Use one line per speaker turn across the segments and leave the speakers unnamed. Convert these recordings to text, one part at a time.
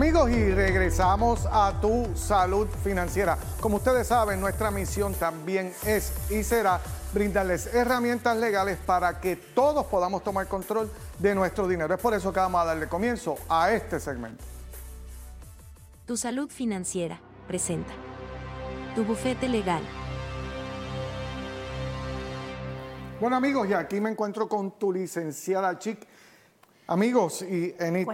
Amigos, y regresamos a tu salud financiera. Como ustedes saben, nuestra misión también es y será brindarles herramientas legales para que todos podamos tomar control de nuestro dinero. Es por eso que vamos a darle comienzo a este segmento.
Tu salud financiera presenta tu bufete legal.
Bueno amigos, y aquí me encuentro con tu licenciada Chic Amigos, y Enid,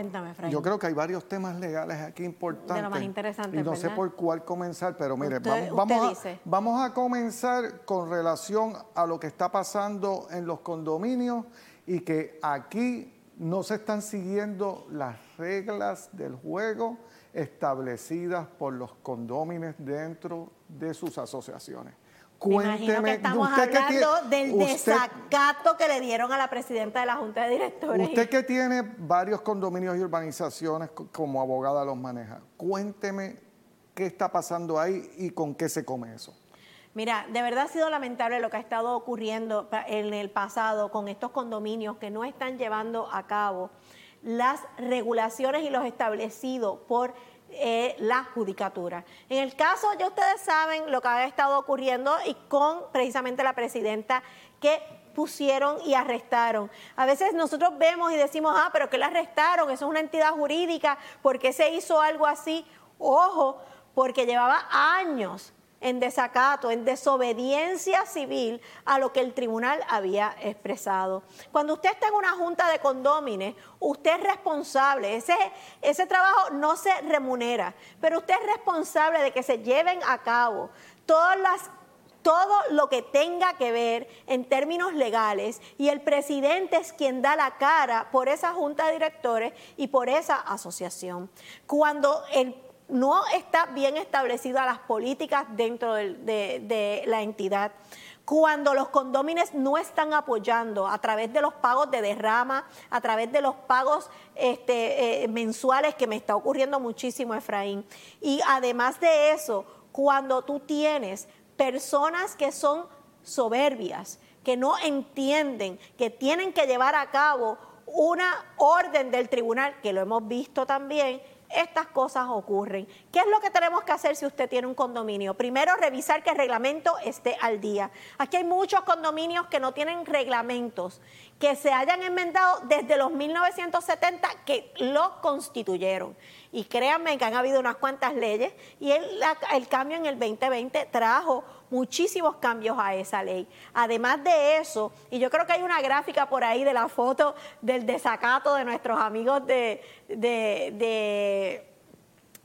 yo creo que hay varios temas legales aquí importantes. De lo
más interesante,
Y no sé por cuál comenzar, pero mire, vamos, a, vamos a comenzar con relación a lo que está pasando en los condominios y que aquí no se están siguiendo las reglas del juego establecidas por los condóminos dentro de sus asociaciones.
Cuénteme, que estamos hablando del desacato que le dieron a la presidenta de la Junta de Directores.
Usted que tiene varios condominios y urbanizaciones como abogada los maneja, cuénteme qué está pasando ahí y con qué se come eso.
Mira, de verdad ha sido lamentable lo que ha estado ocurriendo en el pasado con estos condominios que no están llevando a cabo las regulaciones y los establecidos por eh, la judicatura. En el caso, ya ustedes saben lo que ha estado ocurriendo y con precisamente la presidenta que pusieron y arrestaron. A veces nosotros vemos y decimos, ah, pero que la arrestaron, eso es una entidad jurídica, ¿por qué se hizo algo así? Ojo, porque llevaba años en desacato, en desobediencia civil a lo que el tribunal había expresado. Cuando usted está en una junta de condómines, usted es responsable, ese, ese trabajo no se remunera, pero usted es responsable de que se lleven a cabo todas las todo lo que tenga que ver en términos legales y el presidente es quien da la cara por esa junta de directores y por esa asociación. Cuando el no está bien establecida las políticas dentro de, la entidad. Cuando los condómines no están apoyando a través de los pagos de derrama, a través de los pagos este, eh, mensuales, que me está ocurriendo muchísimo, Efraín. Y además de eso, cuando tú tienes personas que son soberbias, que no entienden que tienen que llevar a cabo una orden del tribunal, que lo hemos visto también, estas cosas ocurren. ¿Qué es lo que tenemos que hacer si usted tiene un condominio? Primero, revisar que el reglamento esté al día. Aquí hay muchos condominios que no tienen reglamentos, que se hayan enmendado desde los 1970 que lo constituyeron. Y créanme que han habido unas cuantas leyes y el, cambio en el 2020 trajo muchísimos cambios a esa ley. Además de eso, y yo creo que hay una gráfica por ahí de la foto del desacato de nuestros amigos de, de,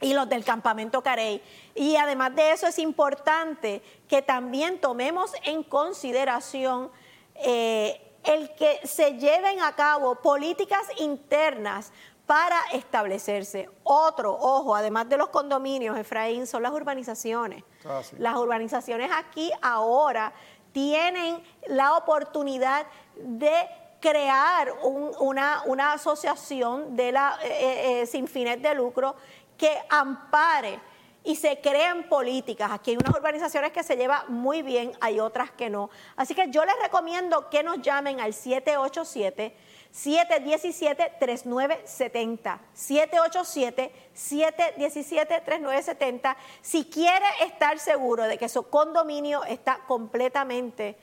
y los del campamento Carey. Y además de eso es importante que también tomemos en consideración eh, el que se lleven a cabo políticas internas para establecerse. Otro, ojo, además de los condominios, Efraín, son las urbanizaciones. Ah, las urbanizaciones aquí ahora tienen la oportunidad de crear una, una, asociación de la, eh, eh, eh, sin fines de lucro que ampare y se crean políticas. Aquí hay unas urbanizaciones que se lleva muy bien, hay otras que no. Así que yo les recomiendo que nos llamen al 787 717-3970. 787-717-3970. Si quiere estar seguro de que su condominio está completamente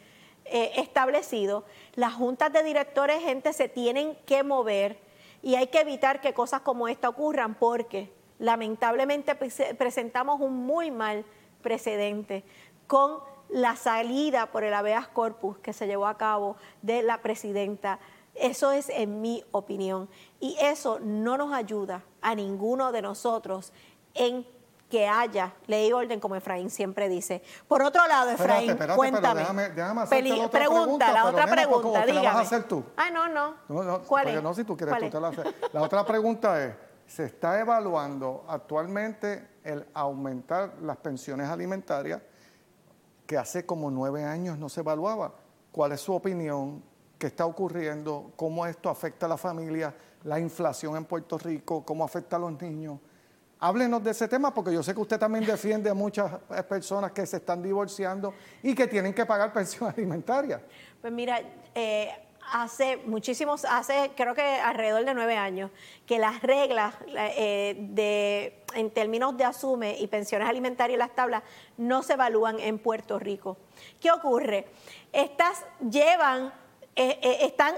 eh, establecido, las juntas de directores, gente, se tienen que mover y hay que evitar que cosas como esta ocurran porque lamentablemente presentamos un muy mal precedente con la salida por el habeas corpus que se llevó a cabo de la presidenta eso es en mi opinión. Y eso no nos ayuda a ninguno de nosotros en que haya ley y orden, como Efraín siempre dice. Por otro lado, Efraín, cuéntame.
déjame, otra
pregunta, la otra pregunta, dígame.
la vas a hacer tú?
Ah, no, no.
no,
¿Cuál es?
No, si tú quieres, tú te la haces. La otra pregunta es, ¿se está evaluando actualmente el aumentar las pensiones alimentarias que hace como nueve años no se evaluaba? ¿Cuál es su opinión? qué está ocurriendo, cómo esto afecta a la familia, la inflación en Puerto Rico, cómo afecta a los niños. Háblenos de ese tema porque yo sé que usted también defiende a muchas personas que se están divorciando y que tienen que pagar pensión alimentaria.
Pues mira, eh, hace muchísimos, hace creo que alrededor de nueve años, que las reglas eh, de, en términos de asume y pensiones alimentarias y las tablas no se evalúan en Puerto Rico. ¿Qué ocurre? Estas llevan, eh, eh, están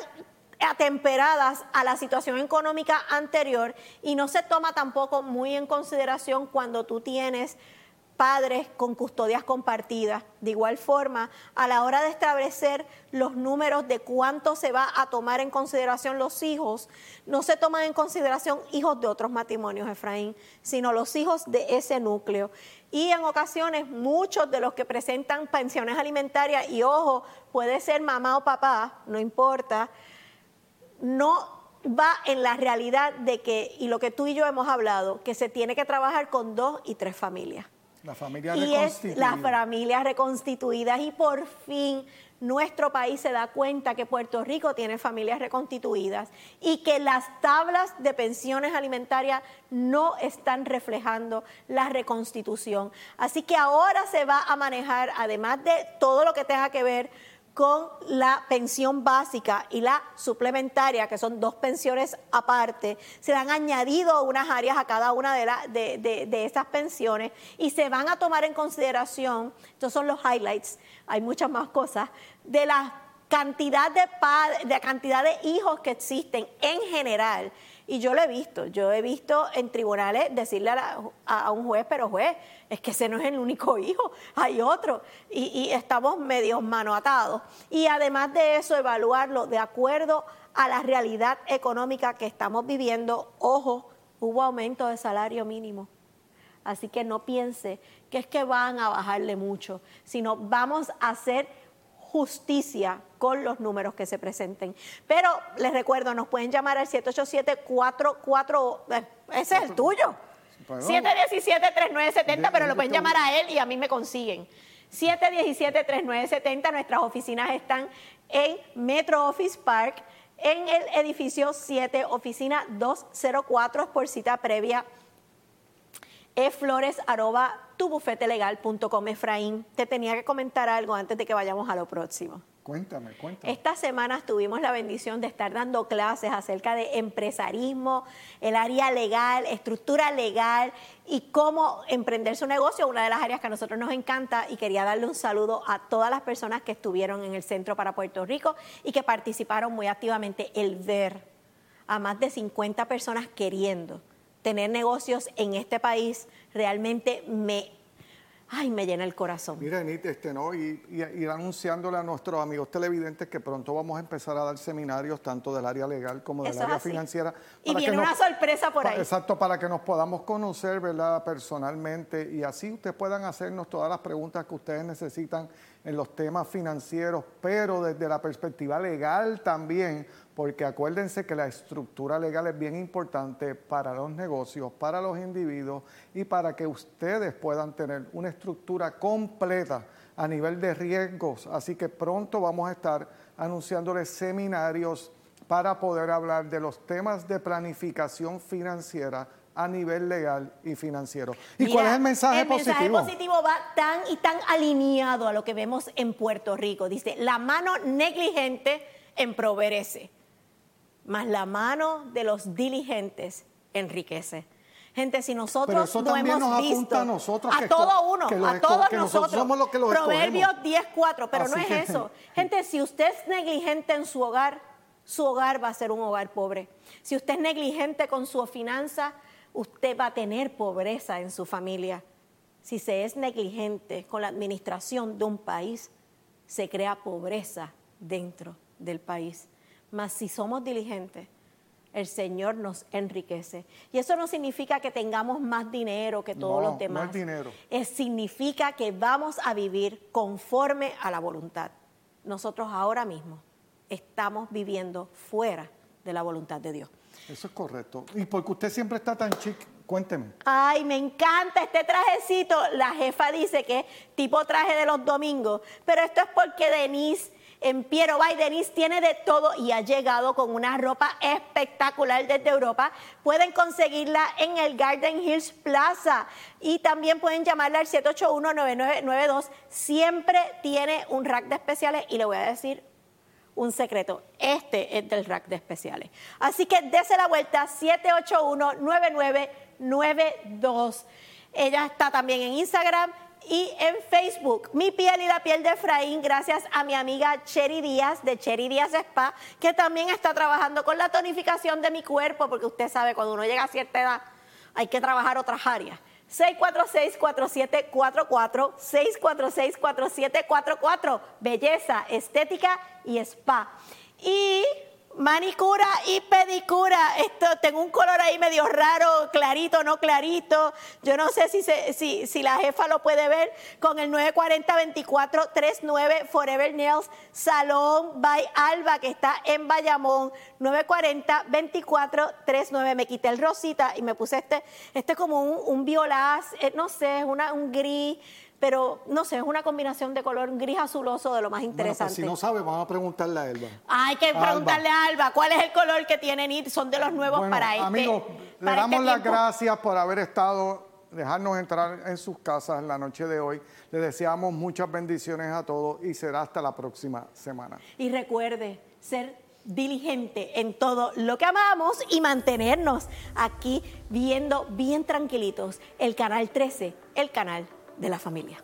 atemperadas a la situación económica anterior y no se toma tampoco muy en consideración cuando tú tienes padres con custodias compartidas. De igual forma, a la hora de establecer los números de cuánto se va a tomar en consideración los hijos, no se toman en consideración hijos de otros matrimonios, Efraín, sino los hijos de ese núcleo. Y en ocasiones muchos de los que presentan pensiones alimentarias, y ojo, puede ser mamá o papá, no importa, no va en la realidad de que, y lo que tú y yo hemos hablado, que se tiene que trabajar con dos y tres familias.
La familia
y es las familias reconstituidas y por fin nuestro país se da cuenta que Puerto Rico tiene familias reconstituidas y que las tablas de pensiones alimentarias no están reflejando la reconstitución. Así que ahora se va a manejar, además de todo lo que tenga que ver con la pensión básica y la suplementaria, que son dos pensiones aparte, se han añadido unas áreas a cada una de, la, de, de, esas pensiones y se van a tomar en consideración, estos son los highlights, hay muchas más cosas, de la cantidad de, de cantidad de hijos que existen en general y yo lo he visto, yo he visto en tribunales decirle a, un juez, pero juez, es que ese no es el único hijo, hay otro. Y, estamos medio mano atados. Y además de eso, evaluarlo de acuerdo a la realidad económica que estamos viviendo. Ojo, hubo aumento de salario mínimo. Así que no piense que es que van a bajarle mucho, sino vamos a hacer justicia con los números que se presenten. Pero les recuerdo, nos pueden llamar al 787-44, eh, ese es el tuyo. 717-3970, pero lo pueden llamar a él y a mí me consiguen. 717-3970, nuestras oficinas están en Metro Office Park, en el edificio 7, oficina 204, por cita previa. E flores arroba tubufetelegal.com. Efraín, te tenía que comentar algo antes de que vayamos a lo próximo.
Cuéntame, cuéntame.
Estas semanas tuvimos la bendición de estar dando clases acerca de empresarismo, el área legal, estructura legal y cómo emprender su negocio, una de las áreas que a nosotros nos encanta y quería darle un saludo a todas las personas que estuvieron en el Centro para Puerto Rico y que participaron muy activamente. El ver a más de 50 personas queriendo tener negocios en este país realmente me, ay, me llena el corazón.
Mira, este, ¿no? Y, ir anunciándole a nuestros amigos televidentes que pronto vamos a empezar a dar seminarios tanto del área legal como del área financiera.
Y viene una sorpresa por ahí.
Exacto, para que nos podamos conocer, ¿verdad? Personalmente y así ustedes puedan hacernos todas las preguntas que ustedes necesitan en los temas financieros, pero desde la perspectiva legal también, porque acuérdense que la estructura legal es bien importante para los negocios, para los individuos y para que ustedes puedan tener una estructura completa a nivel de riesgos. Así que pronto vamos a estar anunciándoles seminarios para poder hablar de los temas de planificación financiera a nivel legal y financiero. ¿Y cuál es el mensaje positivo?
El mensaje positivo va tan y tan alineado a lo que vemos en Puerto Rico. Dice, la mano negligente empobrece, más la mano de los diligentes enriquece. Gente, si nosotros no hemos visto a, nosotros a todo uno, a todos nosotros, somos los que los Proverbios 10.4, pero no es eso. Gente, si usted es negligente en su hogar, su hogar va a ser un hogar pobre. Si usted es negligente con su finanza, usted va a tener pobreza en su familia. Si se es negligente con la administración de un país, se crea pobreza dentro del país. Mas si somos diligentes, el Señor nos enriquece. Y eso no significa que tengamos más dinero que todos los demás.
Es dinero.
significa que vamos a vivir conforme a la voluntad. Nosotros ahora mismo estamos viviendo fuera de la voluntad de Dios.
Eso es correcto. Y porque usted siempre está tan chic, cuénteme.
Ay, me encanta este trajecito. La jefa dice que es tipo traje de los domingos, pero esto es porque Denise en Piero Bay. Denise tiene de todo y ha llegado con una ropa espectacular desde Europa. Pueden conseguirla en el Garden Hills Plaza y también pueden llamarla al 781-9992. Siempre tiene un rack de especiales y le voy a decir un secreto. Este es del rack de especiales. Así que dese la vuelta 781-9992. Ella está también en Instagram y en Facebook. Mi piel y la piel de Efraín, gracias a mi amiga Cherry Díaz de Cherry Díaz Spa, que también está trabajando con la tonificación de mi cuerpo, porque usted sabe, cuando uno llega a cierta edad hay que trabajar otras áreas. 646-4744, 646-4744, belleza, estética y spa. Y manicura y pedicura. Esto tengo un color ahí medio raro, clarito, no clarito. Yo no sé si, si, si la jefa lo puede ver con el 940-2439 Forever Nails Salón by Alba que está en Bayamón. 940-2439. Me quité el rosita y me puse este, este como un, un violaz, eh, no sé, una, un gris pero no sé, es una combinación de color gris azuloso de lo más interesante.
Bueno, pues si no sabe, vamos a preguntarle a Elba.
Hay que preguntarle a Alba cuál es el color que tienen y son de los nuevos para este.
Amigos, le damos este las gracias por haber estado, dejarnos entrar en sus casas la noche de hoy. Le deseamos muchas bendiciones a todos y será hasta la próxima semana.
Y recuerde ser diligente en todo lo que amamos y mantenernos aquí viendo bien tranquilitos el canal 13, el canal de la familia.